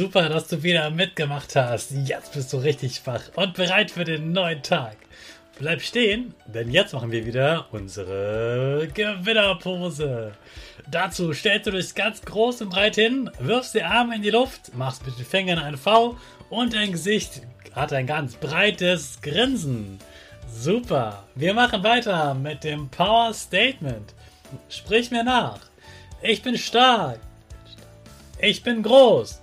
Super, dass du wieder mitgemacht hast. Jetzt bist du richtig wach und bereit für den neuen Tag. Bleib stehen, denn jetzt machen wir wieder unsere Gewinnerpose. Dazu stellst du dich ganz groß und breit hin, wirfst die Arme in die Luft, machst mit den Fingern ein V und dein Gesicht hat ein ganz breites Grinsen. Super. Wir machen weiter mit dem Power Statement. Sprich mir nach. Ich bin stark. Ich bin groß.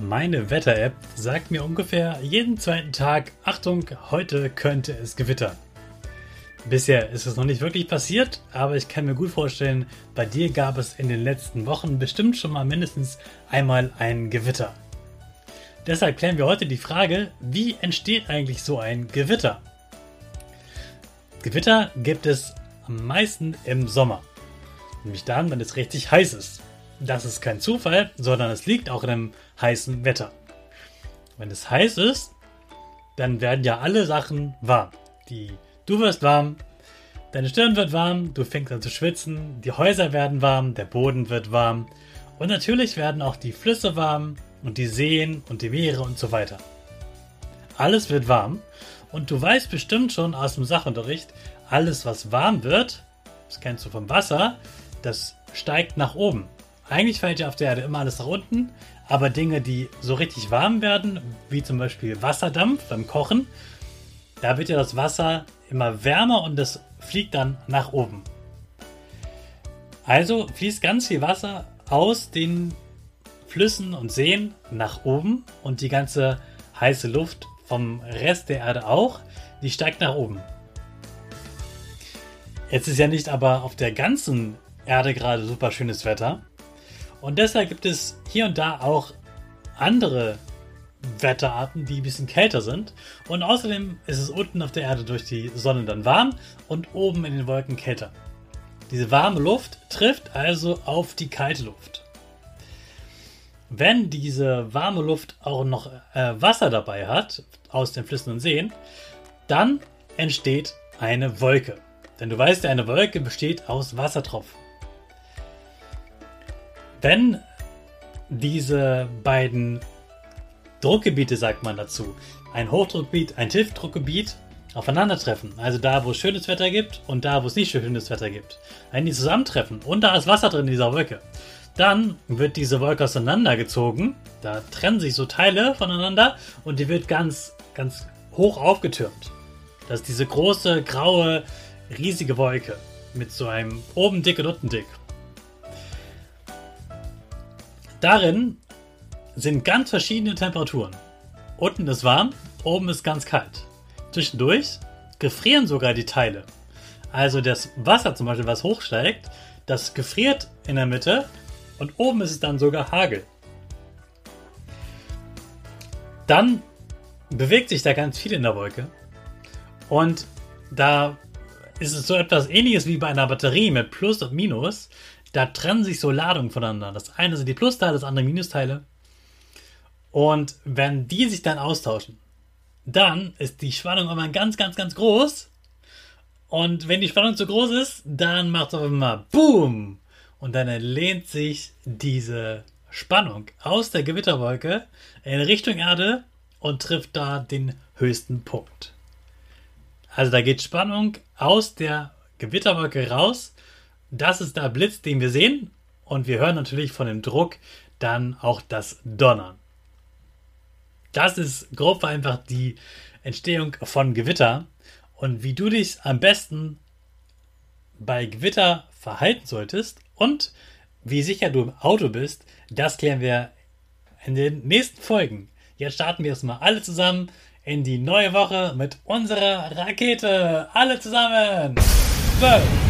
Meine Wetter-App sagt mir ungefähr jeden zweiten Tag, Achtung, heute könnte es gewittern. Bisher ist es noch nicht wirklich passiert, aber ich kann mir gut vorstellen, bei dir gab es in den letzten Wochen bestimmt schon mal mindestens einmal ein Gewitter. Deshalb klären wir heute die Frage, wie entsteht eigentlich so ein Gewitter? Gewitter gibt es am meisten im Sommer, nämlich dann, wenn es richtig heiß ist. Das ist kein Zufall, sondern es liegt auch in einem heißen Wetter. Wenn es heiß ist, dann werden ja alle Sachen warm. Die, du wirst warm, deine Stirn wird warm, du fängst an zu schwitzen, die Häuser werden warm, der Boden wird warm und natürlich werden auch die Flüsse warm und die Seen und die Meere und so weiter. Alles wird warm und du weißt bestimmt schon aus dem Sachunterricht, alles was warm wird, das kennst du vom Wasser, das steigt nach oben. Eigentlich fällt ja auf der Erde immer alles nach unten, aber Dinge, die so richtig warm werden, wie zum Beispiel Wasserdampf beim Kochen, da wird ja das Wasser immer wärmer und das fliegt dann nach oben. Also fließt ganz viel Wasser aus den Flüssen und Seen nach oben und die ganze heiße Luft vom Rest der Erde auch, die steigt nach oben. Jetzt ist ja nicht aber auf der ganzen Erde gerade super schönes Wetter. Und deshalb gibt es hier und da auch andere Wetterarten, die ein bisschen kälter sind. Und außerdem ist es unten auf der Erde durch die Sonne dann warm und oben in den Wolken kälter. Diese warme Luft trifft also auf die kalte Luft. Wenn diese warme Luft auch noch äh, Wasser dabei hat, aus den Flüssen und Seen, dann entsteht eine Wolke. Denn du weißt ja, eine Wolke besteht aus Wassertropfen. Wenn diese beiden Druckgebiete, sagt man dazu, ein Hochdruckgebiet, ein Tiefdruckgebiet, aufeinandertreffen, also da, wo es schönes Wetter gibt und da, wo es nicht schönes Wetter gibt, wenn die zusammentreffen und da ist Wasser drin in dieser Wolke, dann wird diese Wolke auseinandergezogen, da trennen sich so Teile voneinander und die wird ganz, ganz hoch aufgetürmt. Das ist diese große, graue, riesige Wolke mit so einem oben dick und unten dick. Darin sind ganz verschiedene Temperaturen. Unten ist warm, oben ist ganz kalt. Zwischendurch gefrieren sogar die Teile. Also das Wasser zum Beispiel, was hochsteigt, das gefriert in der Mitte und oben ist es dann sogar Hagel. Dann bewegt sich da ganz viel in der Wolke und da ist es so etwas ähnliches wie bei einer Batterie mit Plus und Minus. Da trennen sich so Ladungen voneinander. Das eine sind die Plusteile, das andere Minusteile. Und wenn die sich dann austauschen, dann ist die Spannung immer ganz, ganz, ganz groß. Und wenn die Spannung zu groß ist, dann macht es auf einmal Boom. Und dann lehnt sich diese Spannung aus der Gewitterwolke in Richtung Erde und trifft da den höchsten Punkt. Also da geht Spannung aus der Gewitterwolke raus. Das ist der Blitz, den wir sehen. Und wir hören natürlich von dem Druck dann auch das Donnern. Das ist grob einfach die Entstehung von Gewitter. Und wie du dich am besten bei Gewitter verhalten solltest und wie sicher du im Auto bist, das klären wir in den nächsten Folgen. Jetzt starten wir erstmal alle zusammen in die neue Woche mit unserer Rakete. Alle zusammen. 12,